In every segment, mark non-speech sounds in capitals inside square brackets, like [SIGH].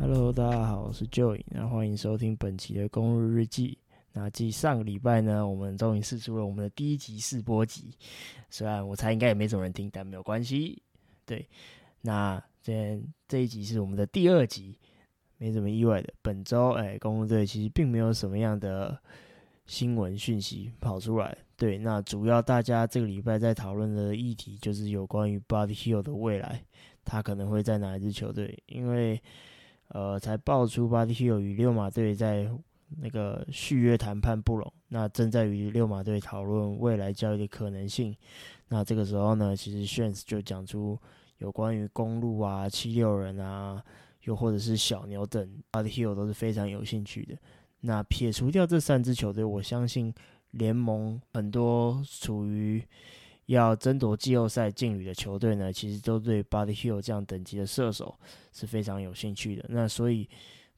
Hello，大家好，我是 Joey，那欢迎收听本期的公路日记。那继上个礼拜呢，我们终于试出了我们的第一集试播集，虽然我猜应该也没什么人听，但没有关系。对，那今天这一集是我们的第二集，没什么意外的。本周哎，公路队其实并没有什么样的新闻讯息跑出来。对，那主要大家这个礼拜在讨论的议题就是有关于 Body Hill 的未来，他可能会在哪一支球队？因为呃，才爆出 Body Hill 与六马队在那个续约谈判不拢，那正在与六马队讨论未来交易的可能性。那这个时候呢，其实 Shans 就讲出有关于公路啊、七六人啊，又或者是小牛等 Body Hill 都是非常有兴趣的。那撇除掉这三支球队，我相信联盟很多处于要争夺季后赛劲旅的球队呢，其实都对 Body Hill 这样等级的射手是非常有兴趣的。那所以。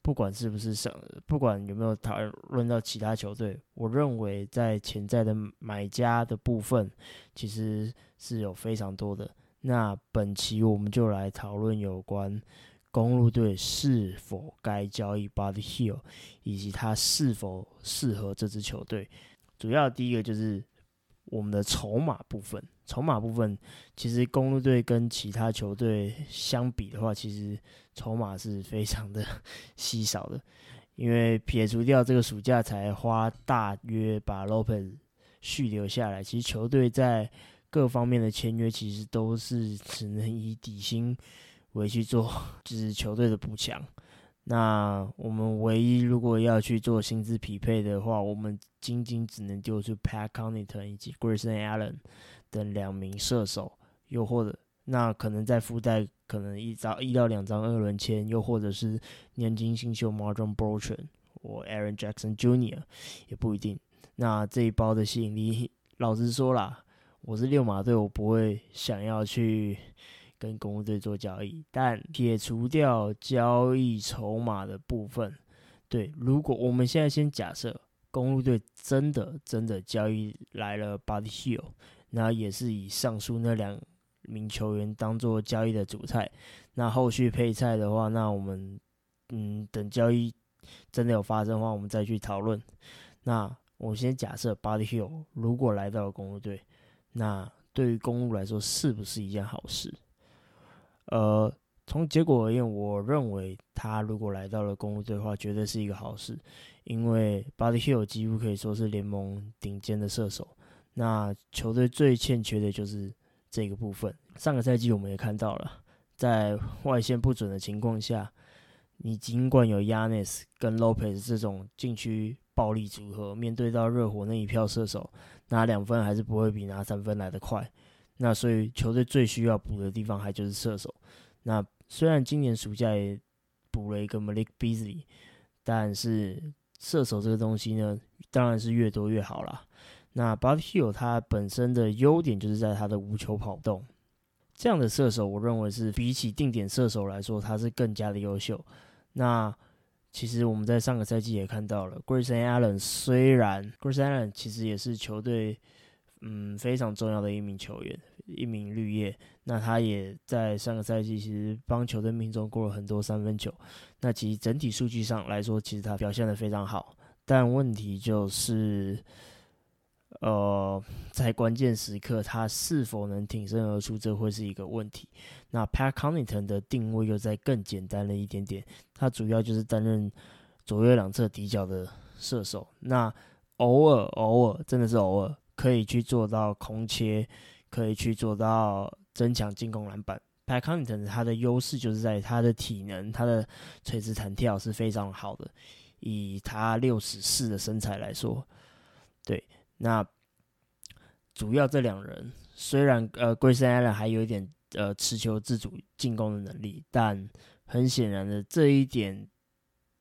不管是不是上，不管有没有讨论到其他球队，我认为在潜在的买家的部分，其实是有非常多的。那本期我们就来讨论有关公路队是否该交易 Body Hill，以及他是否适合这支球队。主要第一个就是我们的筹码部分。筹码部分，其实公路队跟其他球队相比的话，其实筹码是非常的 [LAUGHS] 稀少的。因为撇除掉这个暑假才花大约把 Lopez 续留下来，其实球队在各方面的签约其实都是只能以底薪为去做，就是球队的补强。那我们唯一如果要去做薪资匹配的话，我们仅仅只能丢出 Pat Connaughton 以及 Grayson Allen。等两名射手，又或者那可能在附带可能一张一到两张二轮签，又或者是年轻新秀 Marjon b r o c h a n 或 Aaron Jackson Jr. 也不一定。那这一包的吸引力，老实说啦，我是六马队，我不会想要去跟公路队做交易。但撇除掉交易筹码的部分，对，如果我们现在先假设公路队真的真的交易来了 Body Hill。那也是以上述那两名球员当做交易的主菜。那后续配菜的话，那我们嗯等交易真的有发生的话，我们再去讨论。那我先假设 Body Hill 如果来到了公路队，那对于公路来说是不是一件好事？呃，从结果而言，我认为他如果来到了公路队的话，绝对是一个好事，因为 Body Hill 几乎可以说是联盟顶尖的射手。那球队最欠缺的就是这个部分。上个赛季我们也看到了，在外线不准的情况下，你尽管有 Yanis 跟 Lopez 这种禁区暴力组合，面对到热火那一票射手，拿两分还是不会比拿三分来得快。那所以球队最需要补的地方还就是射手。那虽然今年暑假也补了一个 Malik Beasley，但是射手这个东西呢，当然是越多越好啦。那 Bud Hill 他本身的优点就是在他的无球跑动，这样的射手，我认为是比起定点射手来说，他是更加的优秀。那其实我们在上个赛季也看到了，Grayson Allen 虽然 Grayson Allen 其实也是球队嗯非常重要的一名球员，一名绿叶。那他也在上个赛季其实帮球队命中过了很多三分球。那其实整体数据上来说，其实他表现的非常好。但问题就是。呃，在关键时刻，他是否能挺身而出，这会是一个问题。那 Pat Connaughton 的定位又在更简单了一点点，他主要就是担任左右两侧底角的射手。那偶尔偶尔，真的是偶尔，可以去做到空切，可以去做到增强进攻篮板。p a c o n t o n 他的优势就是在他的体能，他的垂直弹跳是非常好的。以他六十四的身材来说，对。那主要这两人虽然呃，Grayson Allen 还有一点呃持球自主进攻的能力，但很显然的这一点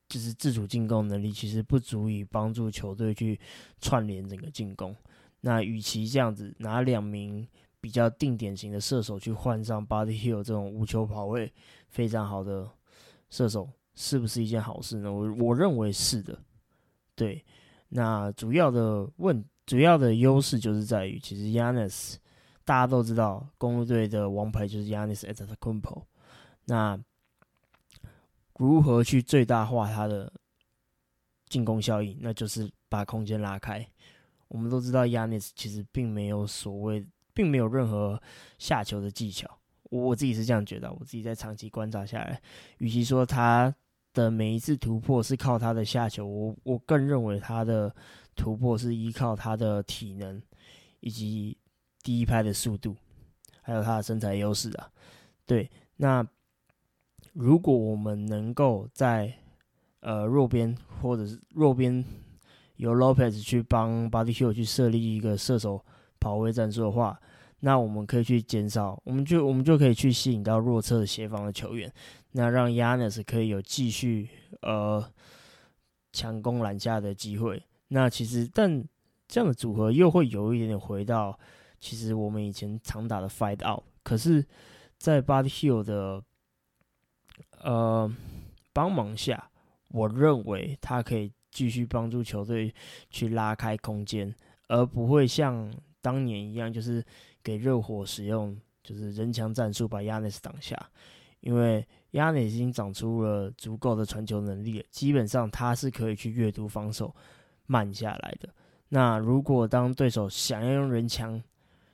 就是自主进攻能力其实不足以帮助球队去串联整个进攻。那与其这样子拿两名比较定点型的射手去换上 Body Hill 这种无球跑位非常好的射手，是不是一件好事呢？我我认为是的。对，那主要的问。主要的优势就是在于，其实 Yanis 大家都知道，公路队的王牌就是 Yanis at the c u m p o 那如何去最大化他的进攻效应，那就是把空间拉开。我们都知道 y a n s 其实并没有所谓，并没有任何下球的技巧。我我自己是这样觉得，我自己在长期观察下来，与其说他的每一次突破是靠他的下球，我我更认为他的突破是依靠他的体能以及第一拍的速度，还有他的身材优势啊。对，那如果我们能够在呃弱边或者是弱边。由 Lopez 去帮 Body Hill 去设立一个射手跑位战术的话，那我们可以去减少，我们就我们就可以去吸引到弱侧协防的球员，那让 Yanis 可以有继续呃强攻篮下的机会。那其实，但这样的组合又会有一点点回到其实我们以前常打的 Fight Out，可是，在 Body Hill 的呃帮忙下，我认为他可以。继续帮助球队去拉开空间，而不会像当年一样，就是给热火使用就是人墙战术把亚内斯挡下。因为亚内斯已经长出了足够的传球能力了，基本上他是可以去阅读防守慢下来的。那如果当对手想要用人墙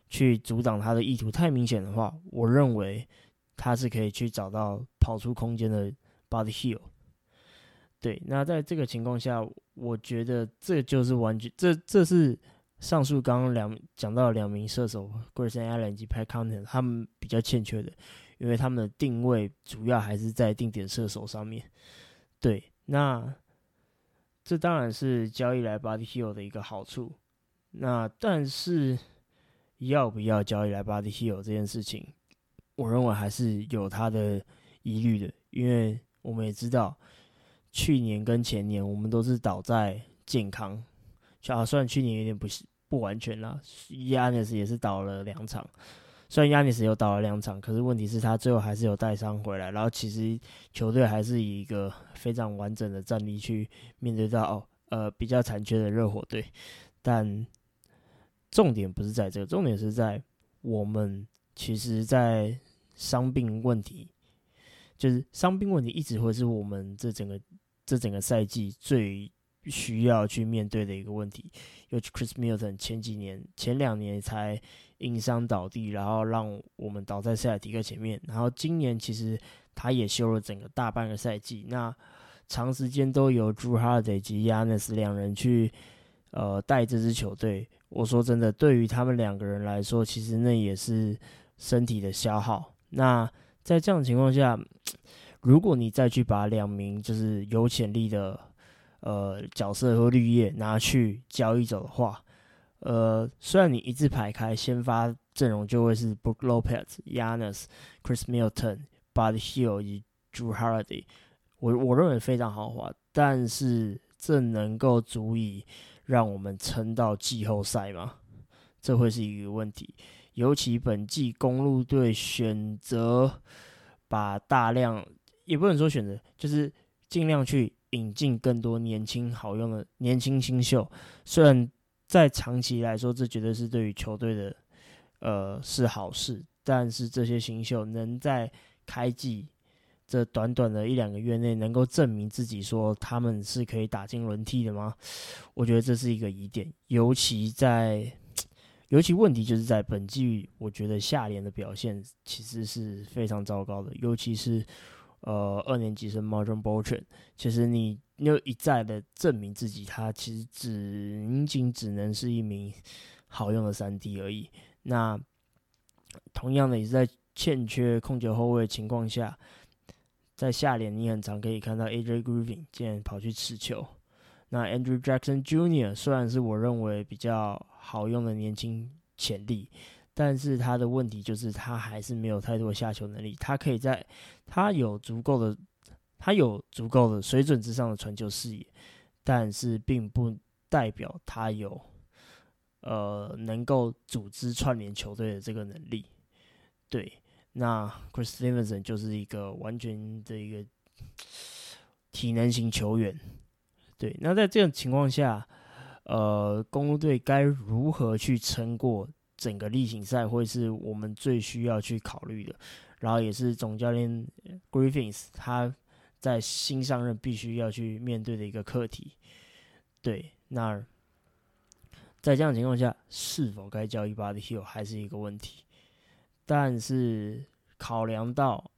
去阻挡他的意图太明显的话，我认为他是可以去找到跑出空间的 body heel。对，那在这个情况下，我觉得这就是完全这这是上述刚刚两讲到两名射手 Grayson Allen 以及 Pat c o n t e n 他们比较欠缺的，因为他们的定位主要还是在定点射手上面。对，那这当然是交易来 Body Hill 的一个好处。那但是要不要交易来 Body Hill 这件事情，我认为还是有他的疑虑的，因为我们也知道。去年跟前年，我们都是倒在健康，啊，虽然去年有点不不完全啦，亚尼斯也是倒了两场，虽然亚尼斯有倒了两场，可是问题是他最后还是有带伤回来，然后其实球队还是以一个非常完整的战力去面对到呃比较残缺的热火队，但重点不是在这个，重点是在我们其实，在伤病问题，就是伤病问题一直会是我们这整个。这整个赛季最需要去面对的一个问题，尤其 Chris Milton 前几年、前两年才因伤倒地，然后让我们倒在塞尔提克前面。然后今年其实他也休了整个大半个赛季，那长时间都由 Drew Holiday 及 Yanis 两人去呃带这支球队。我说真的，对于他们两个人来说，其实那也是身体的消耗。那在这样情况下，如果你再去把两名就是有潜力的呃角色和绿叶拿去交易走的话，呃，虽然你一字排开先发阵容就会是 Brook Lopez、Yanis、Chris Milton、Bud Hill 以及 Drew Holiday，我我认为非常豪华，但是这能够足以让我们撑到季后赛吗？这会是一个问题，尤其本季公路队选择把大量。也不能说选择，就是尽量去引进更多年轻好用的年轻新秀。虽然在长期来说，这绝对是对于球队的呃是好事，但是这些新秀能在开季这短短的一两个月内能够证明自己，说他们是可以打进轮替的吗？我觉得这是一个疑点。尤其在，尤其问题就是在本季，我觉得下联的表现其实是非常糟糕的，尤其是。呃，二年级生 Martin b o t r a n 其实你又一再的证明自己，他其实只仅仅只能是一名好用的三 D 而已。那同样的，也是在欠缺控球后卫的情况下，在下联你很常可以看到 AJ Griffin 竟然跑去持球。那 Andrew Jackson Jr. 虽然是我认为比较好用的年轻潜力。但是他的问题就是他还是没有太多下球能力。他可以在，他有足够的，他有足够的水准之上的传球视野，但是并不代表他有，呃，能够组织串联球队的这个能力。对，那 Chris Stevenson 就是一个完全的一个体能型球员。对，那在这种情况下，呃，公路队该如何去撑过？整个例行赛会是我们最需要去考虑的，然后也是总教练 Griffins 他在新上任必须要去面对的一个课题。对，那在这样情况下，是否该交易 Body Hill 还是一个问题。但是考量到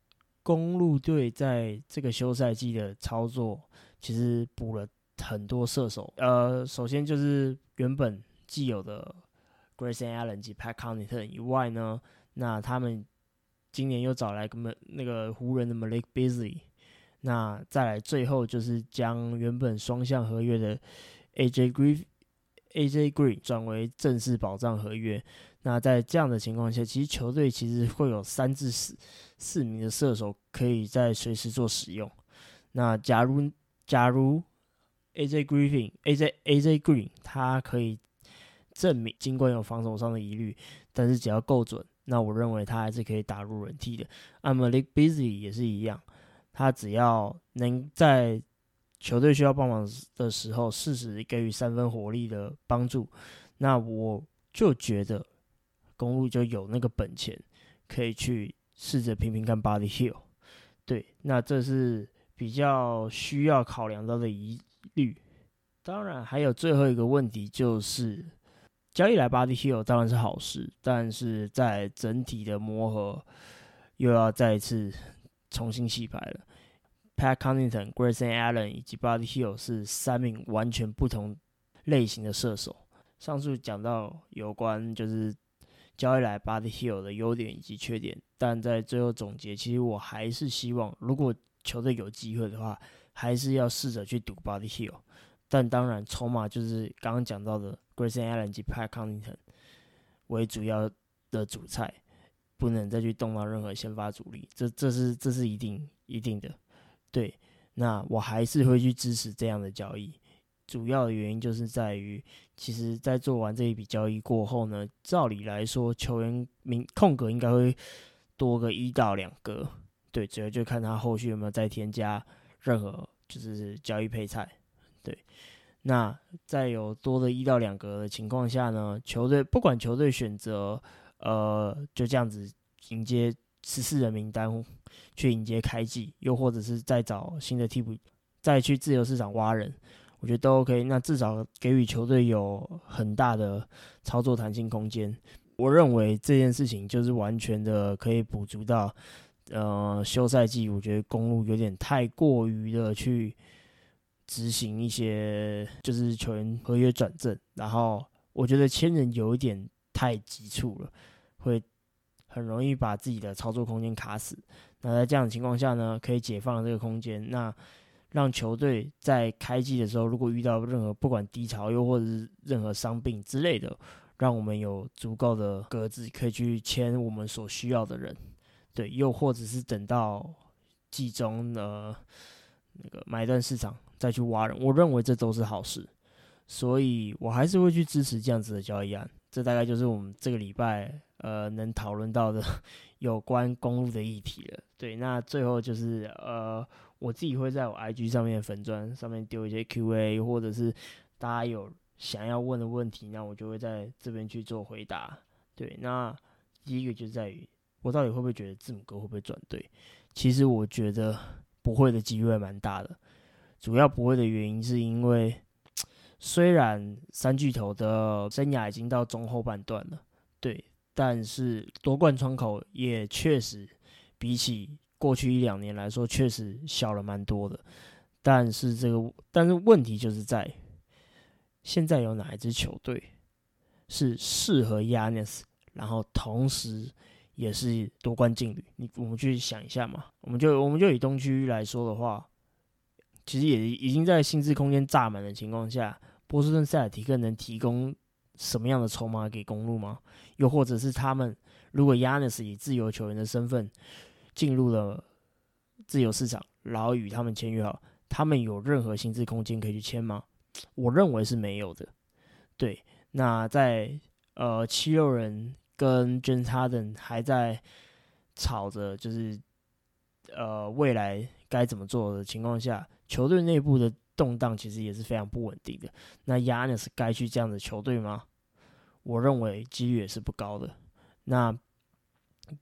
公路队在这个休赛季的操作，其实补了很多射手。呃，首先就是原本既有的 Grayson Allen 及 Pat Connaughton 以外呢，那他们今年又找来个那个湖人的 Malik Beasley。那再来最后就是将原本双向合约的 AJ Green AJ Green 转为正式保障合约。那在这样的情况下，其实球队其实会有三至四四名的射手可以在随时做使用。那假如假如 AJ Griffin AJ AJ Green 他可以证明，尽管有防守上的疑虑，但是只要够准，那我认为他还是可以打入人替的。a m a l i k Busy 也是一样，他只要能在球队需要帮忙的时候，适时给予三分火力的帮助，那我就觉得。公路就有那个本钱，可以去试着拼拼看 Body Hill。对，那这是比较需要考量到的疑虑。当然，还有最后一个问题就是，交易来 Body Hill 当然是好事，但是在整体的磨合又要再一次重新洗牌了。Pat Conington、Grayson Allen 以及 Body Hill 是三名完全不同类型的射手。上述讲到有关就是。交易来 Body Hill 的优点以及缺点，但在最后总结，其实我还是希望，如果球队有机会的话，还是要试着去赌 Body Hill。但当然，筹码就是刚刚讲到的 Grayson Allen 及 Pat Conington 为主要的主菜，不能再去动到任何先发主力，这这是这是一定一定的。对，那我还是会去支持这样的交易。主要的原因就是在于，其实，在做完这一笔交易过后呢，照理来说，球员名空格应该会多个一到两个。对，主要就看他后续有没有再添加任何就是交易配菜。对，那在有多的一到两个的情况下呢，球队不管球队选择呃就这样子迎接十四人名单去迎接开季，又或者是再找新的替补，再去自由市场挖人。我觉得都 OK，那至少给予球队有很大的操作弹性空间。我认为这件事情就是完全的可以补足到，呃，休赛季我觉得公路有点太过于的去执行一些就是球员合约转正，然后我觉得签人有一点太急促了，会很容易把自己的操作空间卡死。那在这样的情况下呢，可以解放这个空间，那。让球队在开季的时候，如果遇到任何不管低潮又或者是任何伤病之类的，让我们有足够的格子可以去签我们所需要的人，对，又或者是等到季中的那个买断市场再去挖人，我认为这都是好事，所以我还是会去支持这样子的交易案。这大概就是我们这个礼拜呃能讨论到的 [LAUGHS] 有关公路的议题了。对，那最后就是呃。我自己会在我 IG 上面粉砖上面丢一些 QA，或者是大家有想要问的问题，那我就会在这边去做回答。对，那第一个就在于我到底会不会觉得字母哥会不会转队？其实我觉得不会的机会蛮大的。主要不会的原因是因为虽然三巨头的生涯已经到中后半段了，对，但是夺冠窗口也确实比起。过去一两年来说，确实小了蛮多的，但是这个，但是问题就是在，现在有哪一支球队是适合 Yanis，然后同时也是夺冠劲旅？你我们去想一下嘛，我们就我们就以东区来说的话，其实也已经在薪资空间炸满的情况下，波士顿塞尔提克能提供什么样的筹码给公路吗？又或者是他们如果 Yanis 以自由球员的身份？进入了自由市场，然后与他们签约好，他们有任何薪资空间可以去签吗？我认为是没有的。对，那在呃七六人跟 James Harden 还在吵着，就是呃未来该怎么做的情况下，球队内部的动荡其实也是非常不稳定的。那 Yanis 该去这样的球队吗？我认为几率也是不高的。那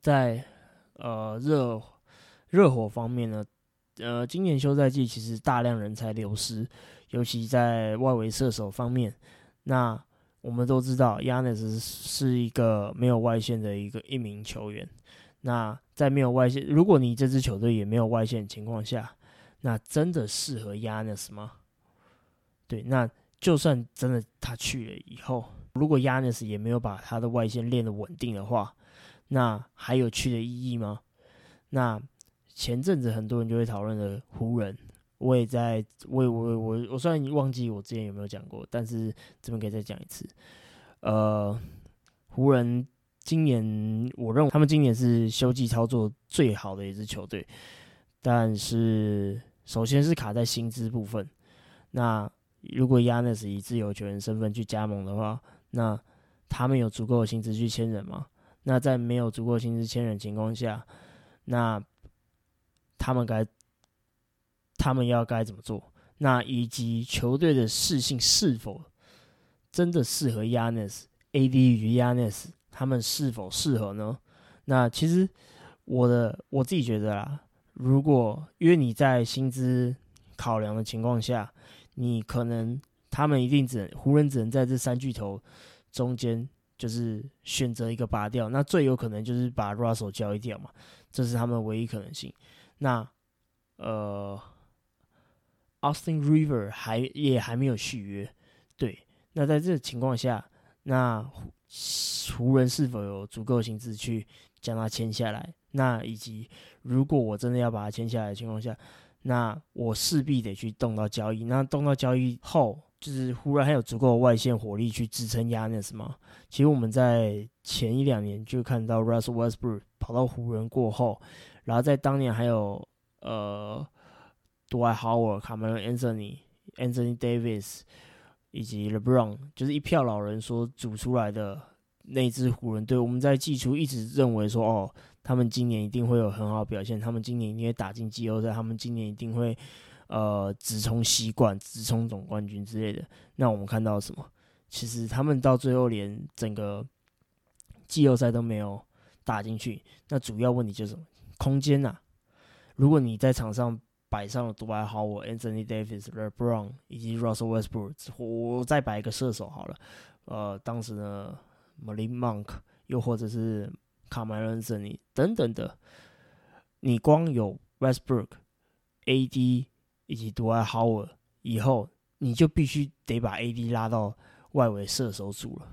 在呃，热热火方面呢，呃，今年休赛季其实大量人才流失，尤其在外围射手方面。那我们都知道，Yanis 是一个没有外线的一个一名球员。那在没有外线，如果你这支球队也没有外线的情况下，那真的适合 Yanis 吗？对，那就算真的他去了以后，如果 Yanis 也没有把他的外线练得稳定的话，那还有去的意义吗？那前阵子很多人就会讨论的湖人，我也在，我我我我虽然忘记我之前有没有讲过，但是这边可以再讲一次。呃，湖人今年我认为他们今年是休季操作最好的一支球队，但是首先是卡在薪资部分。那如果 Yanis 以自由球员身份去加盟的话，那他们有足够的薪资去签人吗？那在没有足够薪资签人情况下，那他们该，他们要该怎么做？那以及球队的适性是否真的适合 Yanis？AD 与 Yanis 他们是否适合呢？那其实我的我自己觉得啦，如果因为你在薪资考量的情况下，你可能他们一定只能湖人只能在这三巨头中间就是选择一个拔掉，那最有可能就是把 Russell 交易掉嘛，这是他们唯一可能性。那，呃，Austin River 还也还没有续约，对。那在这个情况下，那湖人是否有足够薪资去将他签下来？那以及如果我真的要把他签下来的情况下，那我势必得去动到交易。那动到交易后，就是湖人还有足够的外线火力去支撑 Yanis 吗？其实我们在前一两年就看到 Russell Westbrook 跑到湖人过后。然后在当年还有呃 d w i g h Howard、卡梅隆 Anthony、Anthony Davis 以及 LeBron，就是一票老人所组出来的那支湖人队。我们在季初一直认为说，哦，他们今年一定会有很好表现，他们今年一定会打进季后赛，他们今年一定会呃直冲西冠、直冲总冠军之类的。那我们看到什么？其实他们到最后连整个季后赛都没有打进去。那主要问题就是什么？空间呐，如果你在场上摆上了独爱好我 Anthony Davis、LeBron 以及 Russell Westbrook，我再摆一个射手好了，呃，当时呢 Malik Monk 又或者是卡梅伦森尼等等的，你光有 Westbrook、AD 以及独爱好我以后，你就必须得把 AD 拉到外围射手组了。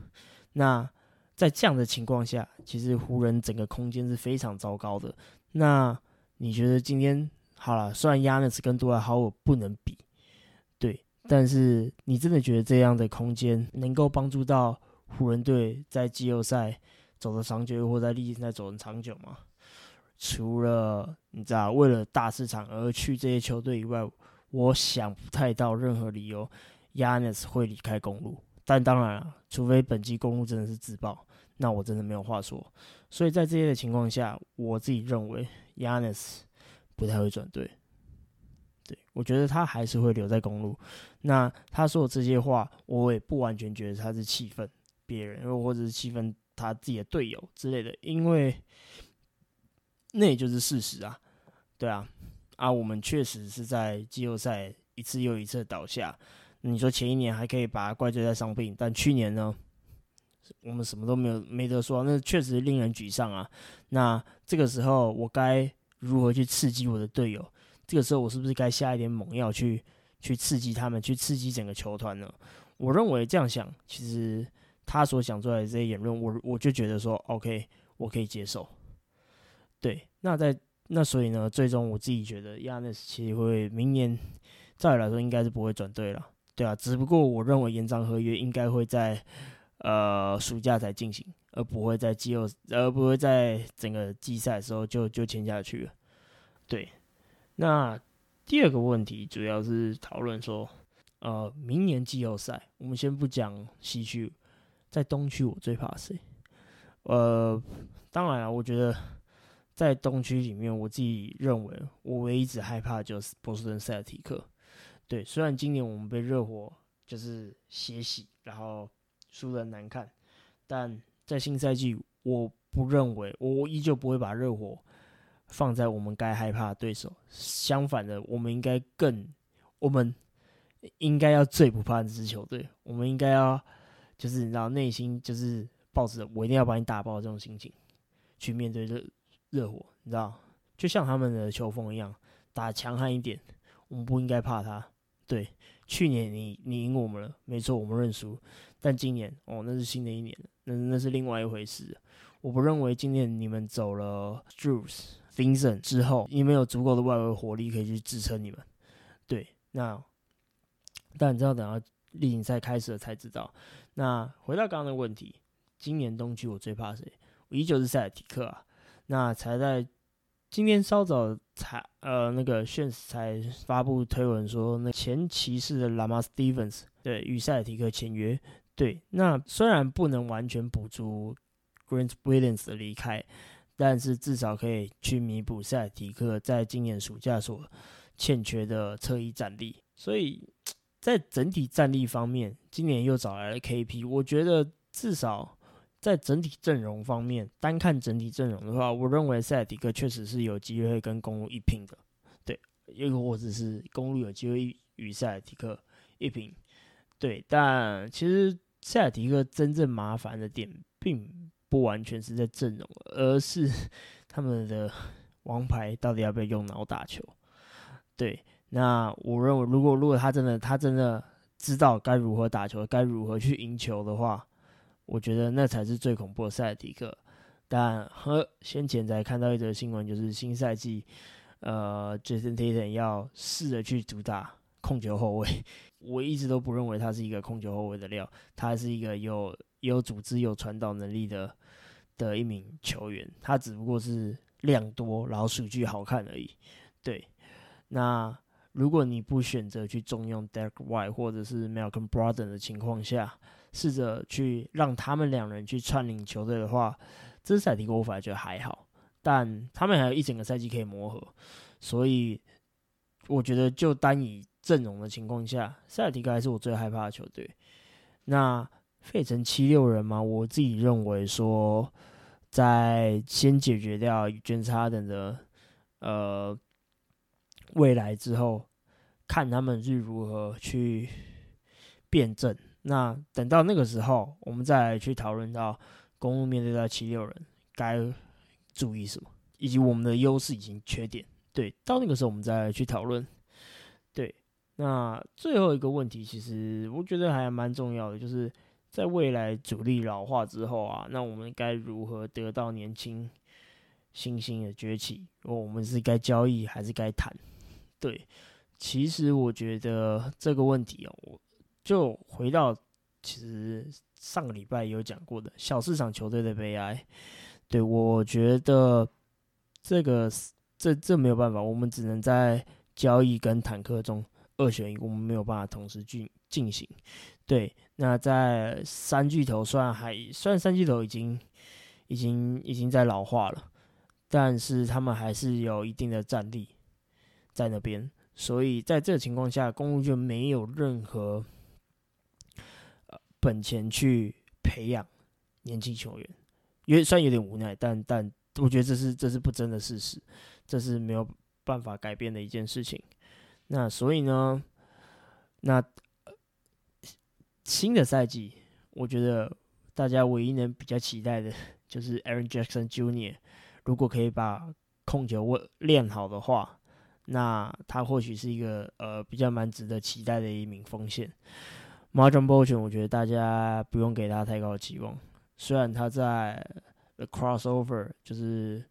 那在这样的情况下，其实湖人整个空间是非常糟糕的。那你觉得今天好了？虽然亚纳斯跟杜兰豪尔不能比，对，但是你真的觉得这样的空间能够帮助到湖人队在季后赛走得长久，或在例赛走得长久吗？除了你知道为了大市场而去这些球队以外，我想不太到任何理由亚纳斯会离开公路。但当然了，除非本季公路真的是自爆。那我真的没有话说，所以在这些的情况下，我自己认为 Yanis 不太会转队。对我觉得他还是会留在公路。那他说的这些话，我也不完全觉得他是气愤别人，又或者是气愤他自己的队友之类的，因为那也就是事实啊。对啊，啊，我们确实是在季后赛一次又一次倒下。你说前一年还可以把他怪罪在伤病，但去年呢？我们什么都没有没得说，那确实令人沮丧啊。那这个时候我该如何去刺激我的队友？这个时候我是不是该下一点猛药去去刺激他们，去刺激整个球团呢？我认为这样想，其实他所想出来的这些言论，我我就觉得说，OK，我可以接受。对，那在那所以呢，最终我自己觉得亚内斯其实会明年照理来说应该是不会转队了，对啊，只不过我认为延长合约应该会在。呃，暑假才进行，而不会在季后，而不会在整个季赛的时候就就签下去了。对，那第二个问题主要是讨论说，呃，明年季后赛，我们先不讲西区，在东区我最怕谁？呃，当然了，我觉得在东区里面，我自己认为我唯一只害怕就是波士顿塞尔提克。对，虽然今年我们被热火就是血洗，然后。输的难看，但在新赛季，我不认为，我依旧不会把热火放在我们该害怕的对手。相反的，我们应该更，我们应该要最不怕这支球队。我们应该要，就是你知道，内心就是抱着我一定要把你打爆这种心情，去面对热热火。你知道，就像他们的球风一样，打强悍一点。我们不应该怕他。对，去年你你赢我们了，没错，我们认输。但今年哦，那是新的一年那那是另外一回事。我不认为今年你们走了 Juice Vincent 之后，你们有足够的外围火力可以去支撑你们。对，那但你知道，等到例行赛开始了才知道。那回到刚刚的问题，今年东区我最怕谁？我依旧是塞尔提克啊。那才在今天稍早才呃那个炫才发布推文说，那前骑士的 Lama Stevens 对与塞尔提克签约。对，那虽然不能完全补足 Grant Williams 的离开，但是至少可以去弥补塞尔提克在今年暑假所欠缺的侧翼战力。所以在整体战力方面，今年又找来了 KP。我觉得至少在整体阵容方面，单看整体阵容的话，我认为塞尔提克确实是有机会跟公路一拼的。对，又或者是公路有机会与塞尔提克一拼。对，但其实。塞尔提克真正麻烦的点，并不完全是在阵容，而是 [LAUGHS] 他们的王牌到底要不要用脑打球。对，那我认为，如果如果他真的他真的知道该如何打球，该如何去赢球的话，我觉得那才是最恐怖的塞尔提克。但和先前才看到一则新闻，就是新赛季，呃，Jason Tatum 要试着去主打控球后卫。[LAUGHS] 我一直都不认为他是一个控球后卫的料，他是一个有有组织、有传导能力的的一名球员。他只不过是量多，然后数据好看而已。对，那如果你不选择去重用 Derek White 或者是 Malcolm Broden 的情况下，试着去让他们两人去串领球队的话，这赛季我反而觉得还好。但他们还有一整个赛季可以磨合，所以我觉得就单以。阵容的情况下，塞尔提克还是我最害怕的球队。那费城七六人嘛，我自己认为说，在先解决掉捐差等的呃未来之后，看他们是如何去辩证。那等到那个时候，我们再来去讨论到公路面对到七六人该注意什么，以及我们的优势以及缺点。对，到那个时候我们再来去讨论。对。那最后一个问题，其实我觉得还蛮重要的，就是在未来主力老化之后啊，那我们该如何得到年轻新兴的崛起？我们是该交易还是该谈？对，其实我觉得这个问题哦，我就回到其实上个礼拜有讲过的小市场球队的悲哀。对我觉得这个这这没有办法，我们只能在交易跟坦克中。二选一，我们没有办法同时进进行。对，那在三巨头，虽然还虽然三巨头已经已经已经在老化了，但是他们还是有一定的战力在那边。所以在这个情况下，公路就没有任何本钱去培养年轻球员，有虽然有点无奈，但但我觉得这是这是不争的事实，这是没有办法改变的一件事情。那所以呢，那新的赛季，我觉得大家唯一能比较期待的，就是 Aaron Jackson Jr. 如果可以把控球练好的话，那他或许是一个呃比较蛮值得期待的一名锋线。Martin b o l t o n 我觉得大家不用给他太高的期望，虽然他在 The Crossover 就是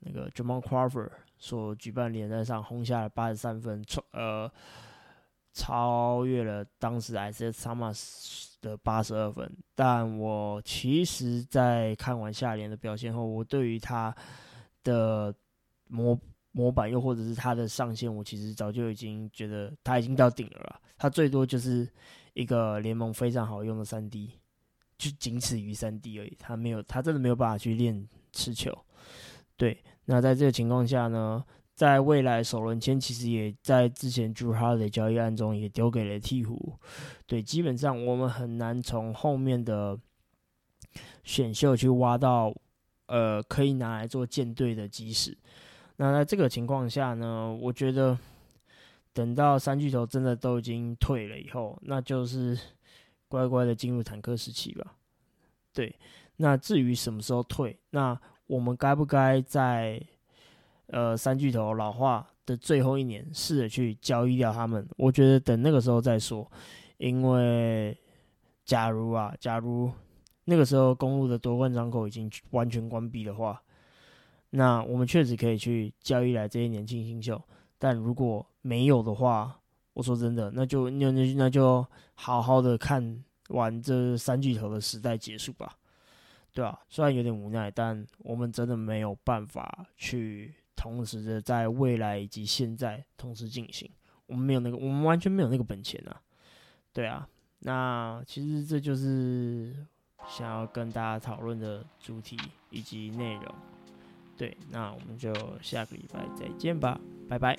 那个 Jamal Crawford。所举办联赛上轰下了八十三分，超呃超越了当时 S S Thomas 的八十二分。但我其实，在看完下联的表现后，我对于他的模模板，又或者是他的上限，我其实早就已经觉得他已经到顶了啦。他最多就是一个联盟非常好用的三 D，就仅此于三 D 而已。他没有，他真的没有办法去练持球。对。那在这个情况下呢，在未来首轮签其实也在之前 Drew Holiday 交易案中也丢给了鹈鹕，对，基本上我们很难从后面的选秀去挖到呃可以拿来做舰队的基石。那在这个情况下呢，我觉得等到三巨头真的都已经退了以后，那就是乖乖的进入坦克时期吧。对，那至于什么时候退，那我们该不该在呃三巨头老化的最后一年试着去交易掉他们？我觉得等那个时候再说，因为假如啊，假如那个时候公路的夺冠窗口已经完全关闭的话。那我们确实可以去交易来这些年轻新秀，但如果没有的话，我说真的，那就那那那就好好的看完这三巨头的时代结束吧，对吧？虽然有点无奈，但我们真的没有办法去同时的在未来以及现在同时进行，我们没有那个，我们完全没有那个本钱啊，对啊。那其实这就是想要跟大家讨论的主题以及内容。对，那我们就下个礼拜再见吧，拜拜。